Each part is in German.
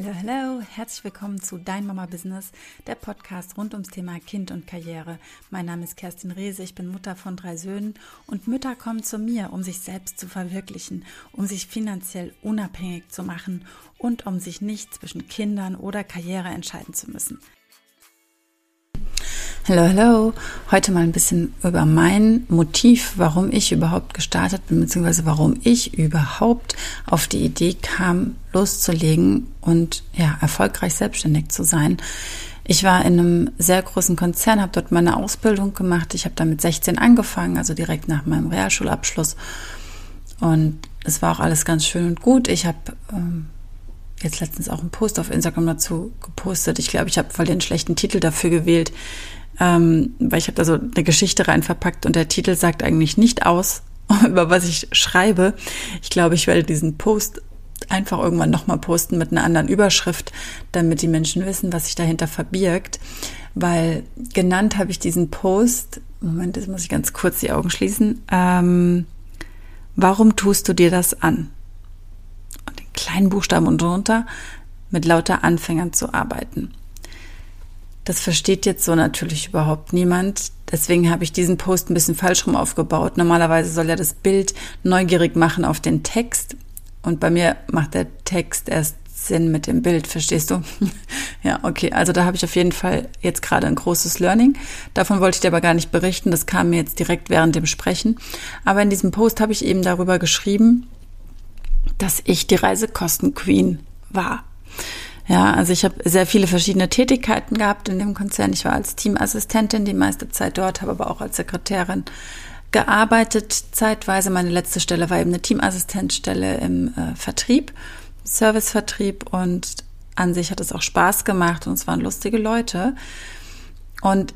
Hallo, hallo, herzlich willkommen zu Dein Mama Business, der Podcast rund ums Thema Kind und Karriere. Mein Name ist Kerstin Rehse, ich bin Mutter von drei Söhnen und Mütter kommen zu mir, um sich selbst zu verwirklichen, um sich finanziell unabhängig zu machen und um sich nicht zwischen Kindern oder Karriere entscheiden zu müssen. Hallo, hallo. Heute mal ein bisschen über mein Motiv, warum ich überhaupt gestartet bin, beziehungsweise warum ich überhaupt auf die Idee kam, loszulegen und ja, erfolgreich selbstständig zu sein. Ich war in einem sehr großen Konzern, habe dort meine Ausbildung gemacht. Ich habe da mit 16 angefangen, also direkt nach meinem Realschulabschluss. Und es war auch alles ganz schön und gut. Ich habe ähm, jetzt letztens auch einen Post auf Instagram dazu gepostet. Ich glaube, ich habe voll den schlechten Titel dafür gewählt ähm, weil ich habe da so eine Geschichte rein verpackt und der Titel sagt eigentlich nicht aus, über was ich schreibe. Ich glaube, ich werde diesen Post einfach irgendwann nochmal posten mit einer anderen Überschrift, damit die Menschen wissen, was sich dahinter verbirgt. Weil genannt habe ich diesen Post, Moment, jetzt muss ich ganz kurz die Augen schließen. Ähm, warum tust du dir das an? Und den kleinen Buchstaben und drunter mit lauter Anfängern zu arbeiten. Das versteht jetzt so natürlich überhaupt niemand. Deswegen habe ich diesen Post ein bisschen falsch rum aufgebaut. Normalerweise soll ja das Bild neugierig machen auf den Text. Und bei mir macht der Text erst Sinn mit dem Bild, verstehst du? ja, okay. Also da habe ich auf jeden Fall jetzt gerade ein großes Learning. Davon wollte ich dir aber gar nicht berichten. Das kam mir jetzt direkt während dem Sprechen. Aber in diesem Post habe ich eben darüber geschrieben, dass ich die Reisekosten Queen war. Ja, also ich habe sehr viele verschiedene Tätigkeiten gehabt in dem Konzern. Ich war als Teamassistentin die meiste Zeit dort, habe aber auch als Sekretärin gearbeitet. Zeitweise meine letzte Stelle war eben eine Teamassistenzstelle im äh, Vertrieb, Servicevertrieb und an sich hat es auch Spaß gemacht und es waren lustige Leute. Und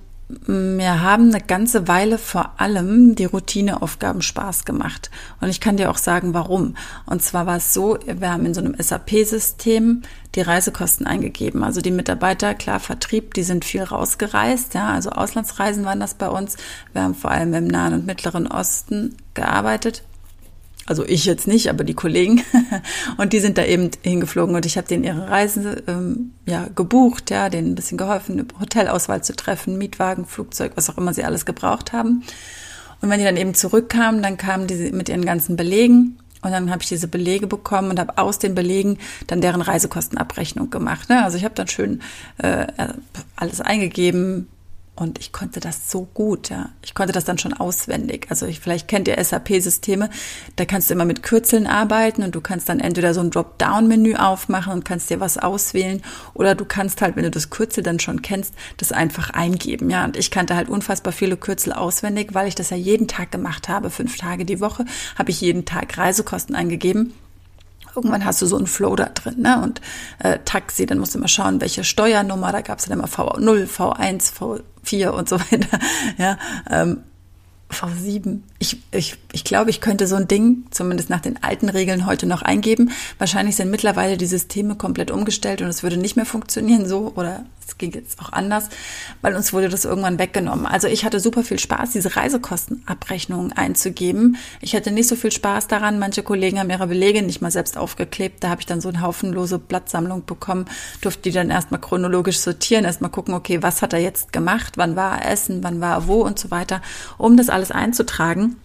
mir haben eine ganze Weile vor allem die Routineaufgaben Spaß gemacht. Und ich kann dir auch sagen, warum. Und zwar war es so, wir haben in so einem SAP-System die Reisekosten eingegeben. Also die Mitarbeiter, klar, Vertrieb, die sind viel rausgereist. Ja, also Auslandsreisen waren das bei uns. Wir haben vor allem im Nahen und Mittleren Osten gearbeitet. Also ich jetzt nicht, aber die Kollegen. und die sind da eben hingeflogen und ich habe denen ihre Reisen ähm, ja, gebucht, ja, denen ein bisschen geholfen, eine Hotelauswahl zu treffen, Mietwagen, Flugzeug, was auch immer sie alles gebraucht haben. Und wenn die dann eben zurückkamen, dann kamen die mit ihren ganzen Belegen und dann habe ich diese Belege bekommen und habe aus den Belegen dann deren Reisekostenabrechnung gemacht. Ne? Also ich habe dann schön äh, alles eingegeben, und ich konnte das so gut, ja. Ich konnte das dann schon auswendig. Also ich, vielleicht kennt ihr SAP-Systeme, da kannst du immer mit Kürzeln arbeiten und du kannst dann entweder so ein Dropdown-Menü aufmachen und kannst dir was auswählen oder du kannst halt, wenn du das Kürzel dann schon kennst, das einfach eingeben, ja. Und ich kannte halt unfassbar viele Kürzel auswendig, weil ich das ja jeden Tag gemacht habe, fünf Tage die Woche, habe ich jeden Tag Reisekosten eingegeben irgendwann hast du so einen Flow da drin, ne? Und äh, Taxi, dann musst du mal schauen, welche Steuernummer, da gab es dann immer V0, V1, V4 und so weiter. Ja, ähm, V7. Ich, ich, ich glaube, ich könnte so ein Ding, zumindest nach den alten Regeln, heute noch eingeben. Wahrscheinlich sind mittlerweile die Systeme komplett umgestellt und es würde nicht mehr funktionieren so oder es ging jetzt auch anders, weil uns wurde das irgendwann weggenommen. Also ich hatte super viel Spaß, diese Reisekostenabrechnungen einzugeben. Ich hatte nicht so viel Spaß daran. Manche Kollegen haben ihre Belege nicht mal selbst aufgeklebt. Da habe ich dann so eine haufenlose Blattsammlung bekommen, durfte die dann erstmal chronologisch sortieren, erstmal gucken, okay, was hat er jetzt gemacht, wann war er essen, wann war er wo und so weiter, um das alles einzutragen.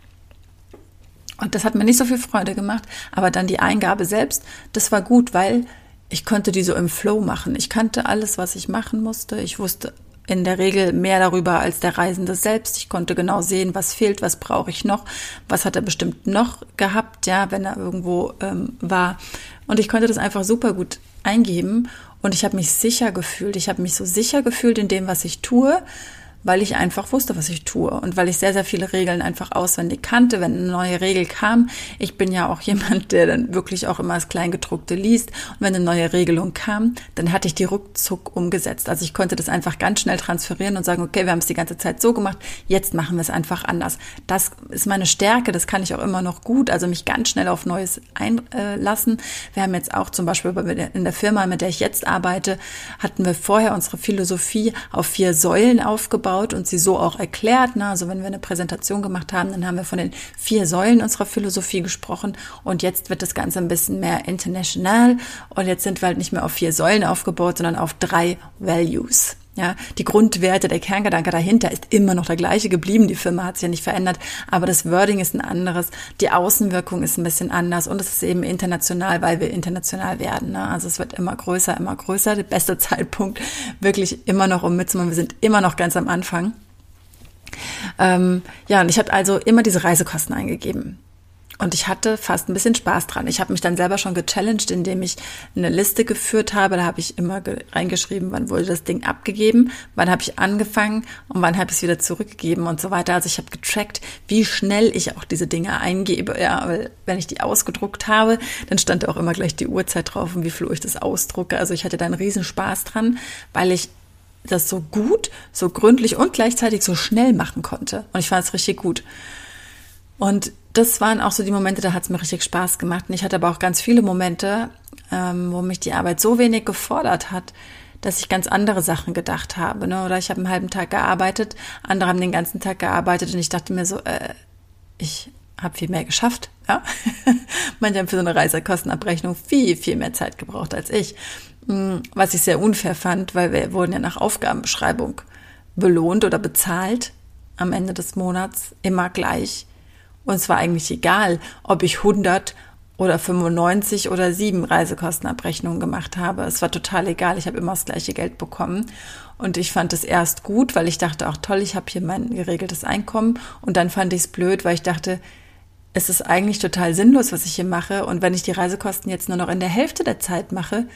Und das hat mir nicht so viel Freude gemacht, aber dann die Eingabe selbst, das war gut, weil ich konnte die so im Flow machen. Ich kannte alles, was ich machen musste. Ich wusste in der Regel mehr darüber als der Reisende selbst. Ich konnte genau sehen, was fehlt, was brauche ich noch, was hat er bestimmt noch gehabt, ja, wenn er irgendwo ähm, war. Und ich konnte das einfach super gut eingeben und ich habe mich sicher gefühlt. Ich habe mich so sicher gefühlt in dem, was ich tue, weil ich einfach wusste, was ich tue und weil ich sehr, sehr viele Regeln einfach auswendig kannte, wenn eine neue Regel kam. Ich bin ja auch jemand, der dann wirklich auch immer das Kleingedruckte liest. Und wenn eine neue Regelung kam, dann hatte ich die ruckzuck umgesetzt. Also ich konnte das einfach ganz schnell transferieren und sagen, okay, wir haben es die ganze Zeit so gemacht, jetzt machen wir es einfach anders. Das ist meine Stärke, das kann ich auch immer noch gut, also mich ganz schnell auf Neues einlassen. Wir haben jetzt auch zum Beispiel in der Firma, mit der ich jetzt arbeite, hatten wir vorher unsere Philosophie auf vier Säulen aufgebaut aufgebaut und sie so auch erklärt. Ne? Also wenn wir eine Präsentation gemacht haben, dann haben wir von den vier Säulen unserer Philosophie gesprochen und jetzt wird das Ganze ein bisschen mehr international und jetzt sind wir halt nicht mehr auf vier Säulen aufgebaut, sondern auf drei Values. Ja, die Grundwerte, der Kerngedanke dahinter ist immer noch der gleiche geblieben. Die Firma hat sich ja nicht verändert, aber das Wording ist ein anderes. Die Außenwirkung ist ein bisschen anders und es ist eben international, weil wir international werden. Ne? Also es wird immer größer, immer größer. Der beste Zeitpunkt wirklich immer noch um mitzumachen. Wir sind immer noch ganz am Anfang. Ähm, ja, und ich habe also immer diese Reisekosten eingegeben. Und ich hatte fast ein bisschen Spaß dran. Ich habe mich dann selber schon gechallenged, indem ich eine Liste geführt habe. Da habe ich immer reingeschrieben, wann wurde das Ding abgegeben, wann habe ich angefangen und wann habe ich es wieder zurückgegeben und so weiter. Also ich habe getrackt, wie schnell ich auch diese Dinge eingebe. Ja, weil wenn ich die ausgedruckt habe, dann stand auch immer gleich die Uhrzeit drauf und wie viel Uhr ich das ausdrucke. Also ich hatte da einen riesen Spaß dran, weil ich das so gut, so gründlich und gleichzeitig so schnell machen konnte. Und ich fand es richtig gut. Und das waren auch so die Momente, da hat es mir richtig Spaß gemacht. Und ich hatte aber auch ganz viele Momente, ähm, wo mich die Arbeit so wenig gefordert hat, dass ich ganz andere Sachen gedacht habe. Ne? Oder ich habe einen halben Tag gearbeitet, andere haben den ganzen Tag gearbeitet und ich dachte mir so, äh, ich habe viel mehr geschafft. Ja? Manche haben für so eine Reisekostenabrechnung viel, viel mehr Zeit gebraucht als ich. Hm, was ich sehr unfair fand, weil wir wurden ja nach Aufgabenbeschreibung belohnt oder bezahlt am Ende des Monats immer gleich. Und es war eigentlich egal, ob ich 100 oder 95 oder 7 Reisekostenabrechnungen gemacht habe. Es war total egal. Ich habe immer das gleiche Geld bekommen. Und ich fand es erst gut, weil ich dachte, auch toll, ich habe hier mein geregeltes Einkommen. Und dann fand ich es blöd, weil ich dachte, es ist eigentlich total sinnlos, was ich hier mache. Und wenn ich die Reisekosten jetzt nur noch in der Hälfte der Zeit mache,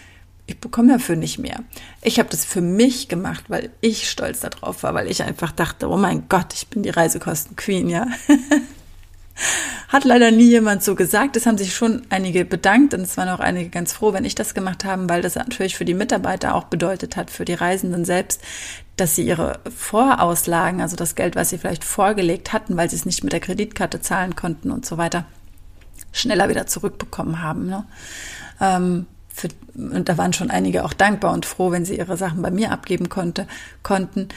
ich bekomme dafür nicht mehr. Ich habe das für mich gemacht, weil ich stolz darauf war, weil ich einfach dachte, oh mein Gott, ich bin die Reisekosten-Queen, ja. Hat leider nie jemand so gesagt. Es haben sich schon einige bedankt und es waren auch einige ganz froh, wenn ich das gemacht habe, weil das natürlich für die Mitarbeiter auch bedeutet hat, für die Reisenden selbst, dass sie ihre Vorauslagen, also das Geld, was sie vielleicht vorgelegt hatten, weil sie es nicht mit der Kreditkarte zahlen konnten und so weiter, schneller wieder zurückbekommen haben. Ne? Ähm, für, und da waren schon einige auch dankbar und froh, wenn sie ihre Sachen bei mir abgeben konnte, konnten.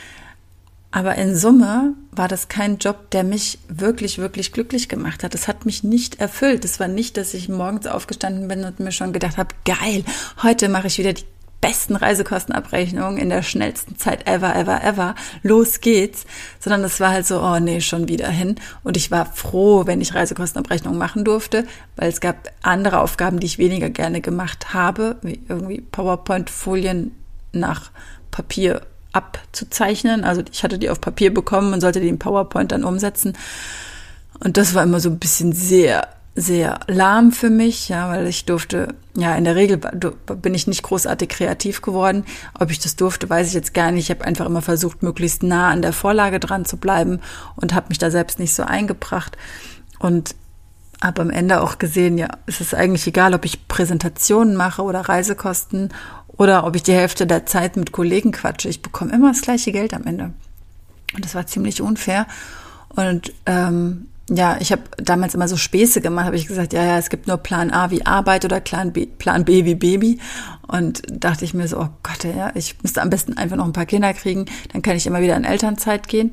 Aber in Summe war das kein Job, der mich wirklich, wirklich glücklich gemacht hat. Es hat mich nicht erfüllt. Es war nicht, dass ich morgens aufgestanden bin und mir schon gedacht habe, geil, heute mache ich wieder die besten Reisekostenabrechnungen in der schnellsten Zeit ever, ever, ever. Los geht's. Sondern es war halt so, oh nee, schon wieder hin. Und ich war froh, wenn ich Reisekostenabrechnungen machen durfte, weil es gab andere Aufgaben, die ich weniger gerne gemacht habe, wie irgendwie PowerPoint-Folien nach Papier abzuzeichnen. Also ich hatte die auf Papier bekommen und sollte die in PowerPoint dann umsetzen. Und das war immer so ein bisschen sehr, sehr lahm für mich, ja, weil ich durfte, ja, in der Regel bin ich nicht großartig kreativ geworden. Ob ich das durfte, weiß ich jetzt gar nicht. Ich habe einfach immer versucht, möglichst nah an der Vorlage dran zu bleiben und habe mich da selbst nicht so eingebracht. Und habe am Ende auch gesehen, ja, es ist eigentlich egal, ob ich Präsentationen mache oder Reisekosten oder ob ich die Hälfte der Zeit mit Kollegen quatsche. Ich bekomme immer das gleiche Geld am Ende. Und das war ziemlich unfair. Und ähm, ja, ich habe damals immer so Späße gemacht, habe ich gesagt, ja, ja, es gibt nur Plan A wie Arbeit oder Plan B, Plan B wie Baby. Und dachte ich mir so, oh Gott, ja, ich müsste am besten einfach noch ein paar Kinder kriegen, dann kann ich immer wieder in Elternzeit gehen.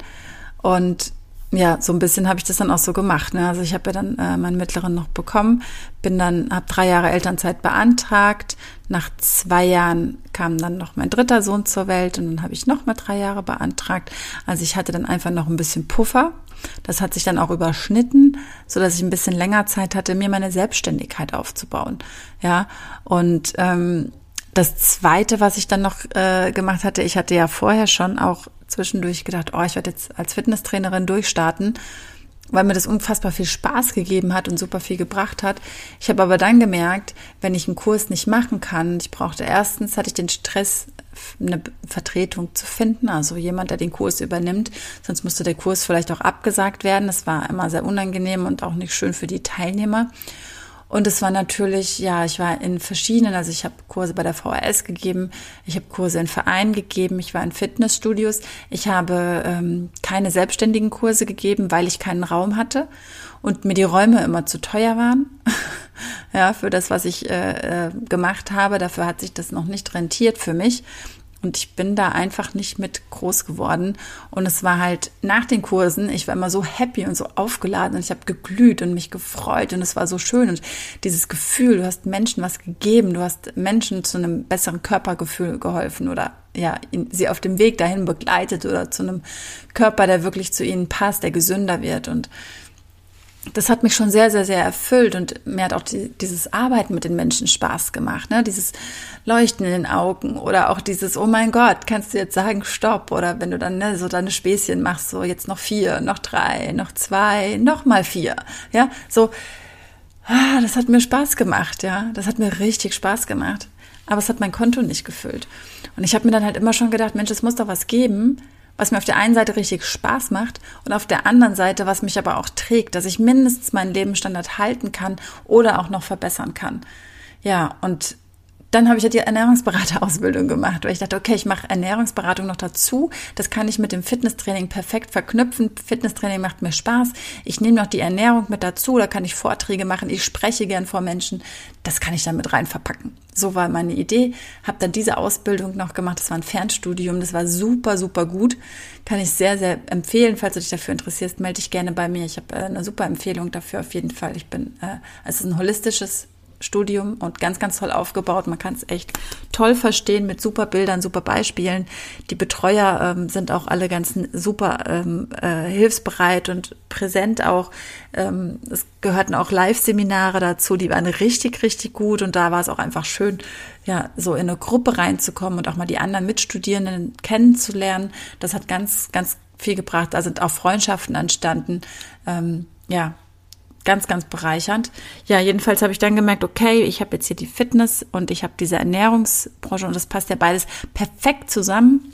Und ja, so ein bisschen habe ich das dann auch so gemacht. Ne? Also ich habe ja dann äh, meinen mittleren noch bekommen, bin dann, habe drei Jahre Elternzeit beantragt. Nach zwei Jahren kam dann noch mein dritter Sohn zur Welt und dann habe ich noch mal drei Jahre beantragt. Also ich hatte dann einfach noch ein bisschen Puffer. Das hat sich dann auch überschnitten, so dass ich ein bisschen länger Zeit hatte, mir meine Selbstständigkeit aufzubauen. Ja, und ähm, das Zweite, was ich dann noch äh, gemacht hatte, ich hatte ja vorher schon auch zwischendurch gedacht, oh, ich werde jetzt als Fitnesstrainerin durchstarten, weil mir das unfassbar viel Spaß gegeben hat und super viel gebracht hat. Ich habe aber dann gemerkt, wenn ich einen Kurs nicht machen kann, ich brauchte erstens, hatte ich den Stress, eine Vertretung zu finden, also jemand, der den Kurs übernimmt, sonst musste der Kurs vielleicht auch abgesagt werden. Das war immer sehr unangenehm und auch nicht schön für die Teilnehmer. Und es war natürlich, ja, ich war in verschiedenen, also ich habe Kurse bei der VHS gegeben, ich habe Kurse in Vereinen gegeben, ich war in Fitnessstudios, ich habe ähm, keine selbstständigen Kurse gegeben, weil ich keinen Raum hatte und mir die Räume immer zu teuer waren. ja, für das, was ich äh, äh, gemacht habe, dafür hat sich das noch nicht rentiert für mich. Und ich bin da einfach nicht mit groß geworden. Und es war halt nach den Kursen, ich war immer so happy und so aufgeladen und ich habe geglüht und mich gefreut und es war so schön. Und dieses Gefühl, du hast Menschen was gegeben, du hast Menschen zu einem besseren Körpergefühl geholfen oder ja, sie auf dem Weg dahin begleitet oder zu einem Körper, der wirklich zu ihnen passt, der gesünder wird. Und das hat mich schon sehr, sehr, sehr erfüllt und mir hat auch die, dieses Arbeiten mit den Menschen Spaß gemacht, ne? Dieses Leuchten in den Augen oder auch dieses, oh mein Gott, kannst du jetzt sagen, stopp? Oder wenn du dann ne, so deine Späßchen machst, so jetzt noch vier, noch drei, noch zwei, noch mal vier, ja, so, ah, das hat mir Spaß gemacht, ja, das hat mir richtig Spaß gemacht, aber es hat mein Konto nicht gefüllt. Und ich habe mir dann halt immer schon gedacht, Mensch, es muss doch was geben, was mir auf der einen Seite richtig Spaß macht und auf der anderen Seite, was mich aber auch trägt, dass ich mindestens meinen Lebensstandard halten kann oder auch noch verbessern kann. Ja, und dann habe ich ja die Ernährungsberaterausbildung gemacht, weil ich dachte, okay, ich mache Ernährungsberatung noch dazu. Das kann ich mit dem Fitnesstraining perfekt verknüpfen. Fitnesstraining macht mir Spaß. Ich nehme noch die Ernährung mit dazu, da kann ich Vorträge machen. Ich spreche gern vor Menschen. Das kann ich dann mit rein verpacken. So war meine Idee. Habe dann diese Ausbildung noch gemacht. Das war ein Fernstudium. Das war super, super gut. Kann ich sehr, sehr empfehlen. Falls du dich dafür interessierst, melde dich gerne bei mir. Ich habe äh, eine super Empfehlung dafür auf jeden Fall. Ich bin, äh, es ist ein holistisches Studium und ganz, ganz toll aufgebaut. Man kann es echt toll verstehen mit super Bildern, super Beispielen. Die Betreuer ähm, sind auch alle ganz super ähm, äh, hilfsbereit und präsent auch. Ähm, es gehörten auch Live-Seminare dazu, die waren richtig, richtig gut und da war es auch einfach schön, ja, so in eine Gruppe reinzukommen und auch mal die anderen Mitstudierenden kennenzulernen. Das hat ganz, ganz viel gebracht. Da sind auch Freundschaften entstanden. Ähm, ja, ganz, ganz bereichernd. Ja, jedenfalls habe ich dann gemerkt, okay, ich habe jetzt hier die Fitness und ich habe diese Ernährungsbranche und das passt ja beides perfekt zusammen.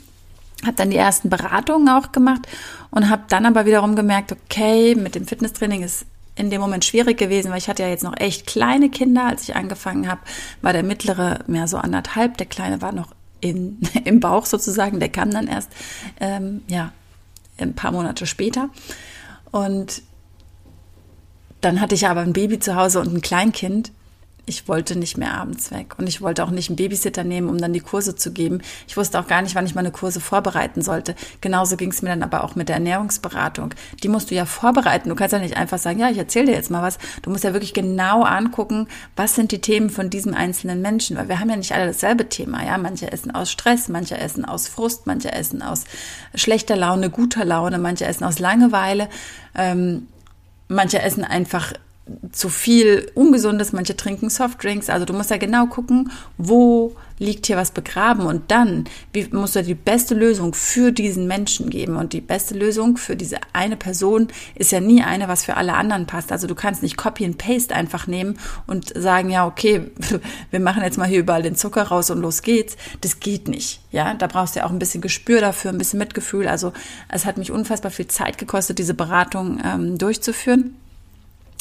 Habe dann die ersten Beratungen auch gemacht und habe dann aber wiederum gemerkt, okay, mit dem Fitnesstraining ist in dem Moment schwierig gewesen, weil ich hatte ja jetzt noch echt kleine Kinder, als ich angefangen habe, war der mittlere mehr so anderthalb, der kleine war noch in, im Bauch sozusagen, der kam dann erst ähm, ja ein paar Monate später und dann hatte ich aber ein Baby zu Hause und ein Kleinkind ich wollte nicht mehr abends weg und ich wollte auch nicht einen Babysitter nehmen, um dann die Kurse zu geben. Ich wusste auch gar nicht, wann ich meine Kurse vorbereiten sollte. Genauso ging es mir dann aber auch mit der Ernährungsberatung. Die musst du ja vorbereiten. Du kannst ja nicht einfach sagen, ja, ich erzähle dir jetzt mal was. Du musst ja wirklich genau angucken, was sind die Themen von diesem einzelnen Menschen, weil wir haben ja nicht alle dasselbe Thema. Ja, manche essen aus Stress, manche essen aus Frust, manche essen aus schlechter Laune, guter Laune, manche essen aus Langeweile. Ähm, manche essen einfach zu viel Ungesundes, manche trinken Softdrinks. Also du musst ja genau gucken, wo liegt hier was begraben und dann wie, musst du die beste Lösung für diesen Menschen geben. Und die beste Lösung für diese eine Person ist ja nie eine, was für alle anderen passt. Also du kannst nicht Copy and Paste einfach nehmen und sagen, ja, okay, wir machen jetzt mal hier überall den Zucker raus und los geht's. Das geht nicht. Ja, da brauchst du ja auch ein bisschen Gespür dafür, ein bisschen Mitgefühl. Also es hat mich unfassbar viel Zeit gekostet, diese Beratung ähm, durchzuführen.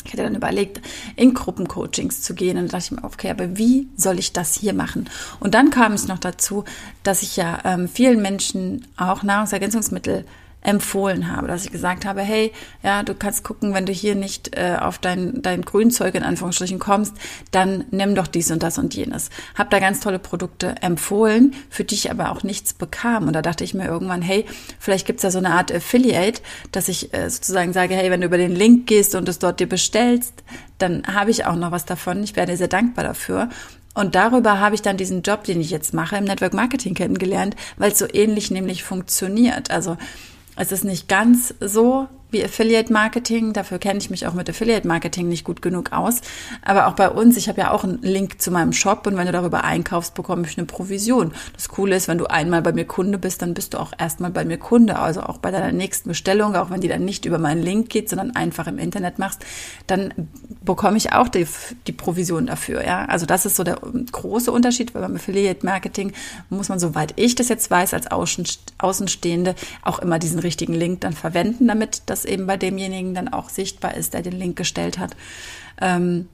Ich hatte dann überlegt, in Gruppencoachings zu gehen. Und da dachte ich mir, okay, aber wie soll ich das hier machen? Und dann kam es noch dazu, dass ich ja ähm, vielen Menschen auch Nahrungsergänzungsmittel empfohlen habe, dass ich gesagt habe, hey, ja, du kannst gucken, wenn du hier nicht äh, auf dein, dein Grünzeug in Anführungsstrichen kommst, dann nimm doch dies und das und jenes. Hab da ganz tolle Produkte empfohlen, für die ich aber auch nichts bekam. Und da dachte ich mir irgendwann, hey, vielleicht gibt's da so eine Art Affiliate, dass ich äh, sozusagen sage, hey, wenn du über den Link gehst und es dort dir bestellst, dann habe ich auch noch was davon. Ich werde sehr dankbar dafür. Und darüber habe ich dann diesen Job, den ich jetzt mache, im Network Marketing kennengelernt, weil es so ähnlich nämlich funktioniert. Also es ist nicht ganz so wie Affiliate Marketing. Dafür kenne ich mich auch mit Affiliate Marketing nicht gut genug aus. Aber auch bei uns, ich habe ja auch einen Link zu meinem Shop und wenn du darüber einkaufst, bekomme ich eine Provision. Das Coole ist, wenn du einmal bei mir Kunde bist, dann bist du auch erstmal bei mir Kunde. Also auch bei deiner nächsten Bestellung, auch wenn die dann nicht über meinen Link geht, sondern einfach im Internet machst, dann bekomme ich auch die, die Provision dafür. Ja, also das ist so der große Unterschied, weil beim Affiliate Marketing muss man, soweit ich das jetzt weiß, als Außenstehende auch immer diesen richtigen Link dann verwenden, damit das das eben bei demjenigen dann auch sichtbar ist, der den Link gestellt hat. Ähm,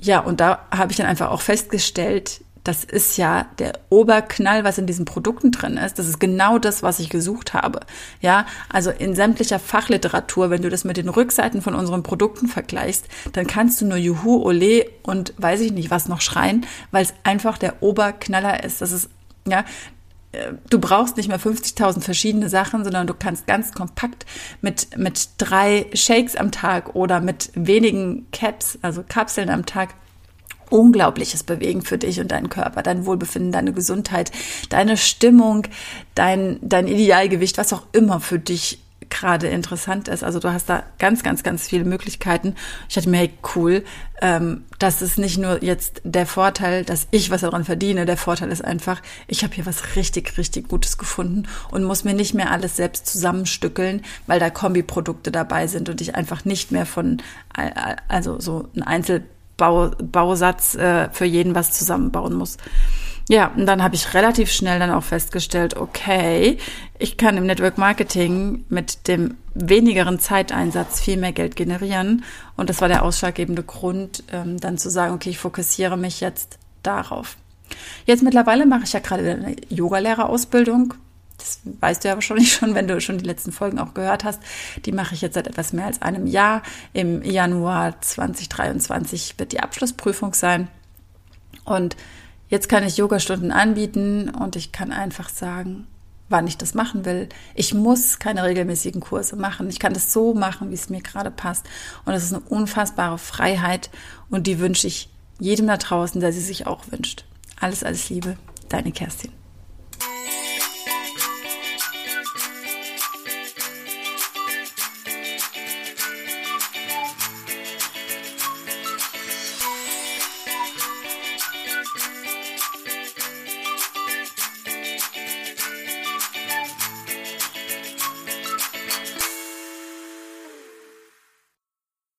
ja, und da habe ich dann einfach auch festgestellt, das ist ja der Oberknall, was in diesen Produkten drin ist. Das ist genau das, was ich gesucht habe. Ja, also in sämtlicher Fachliteratur, wenn du das mit den Rückseiten von unseren Produkten vergleichst, dann kannst du nur Juhu, Ole und weiß ich nicht was noch schreien, weil es einfach der Oberknaller ist. Das ist Ja, du brauchst nicht mehr 50.000 verschiedene Sachen, sondern du kannst ganz kompakt mit, mit drei Shakes am Tag oder mit wenigen Caps, also Kapseln am Tag, Unglaubliches bewegen für dich und deinen Körper, dein Wohlbefinden, deine Gesundheit, deine Stimmung, dein, dein Idealgewicht, was auch immer für dich gerade interessant ist. Also du hast da ganz, ganz, ganz viele Möglichkeiten. Ich dachte mir, hey, cool, ähm, das ist nicht nur jetzt der Vorteil, dass ich was daran verdiene. Der Vorteil ist einfach, ich habe hier was richtig, richtig Gutes gefunden und muss mir nicht mehr alles selbst zusammenstückeln, weil da Kombiprodukte dabei sind und ich einfach nicht mehr von, also so ein Einzelbausatz äh, für jeden was zusammenbauen muss. Ja, und dann habe ich relativ schnell dann auch festgestellt, okay, ich kann im Network Marketing mit dem wenigeren Zeiteinsatz viel mehr Geld generieren. Und das war der ausschlaggebende Grund, ähm, dann zu sagen, okay, ich fokussiere mich jetzt darauf. Jetzt mittlerweile mache ich ja gerade eine Yogalehrerausbildung. Das weißt du ja wahrscheinlich schon, wenn du schon die letzten Folgen auch gehört hast. Die mache ich jetzt seit etwas mehr als einem Jahr. Im Januar 2023 wird die Abschlussprüfung sein. Und Jetzt kann ich Yogastunden anbieten und ich kann einfach sagen, wann ich das machen will. Ich muss keine regelmäßigen Kurse machen. Ich kann das so machen, wie es mir gerade passt. Und das ist eine unfassbare Freiheit und die wünsche ich jedem da draußen, der sie sich auch wünscht. Alles, alles Liebe, deine Kerstin.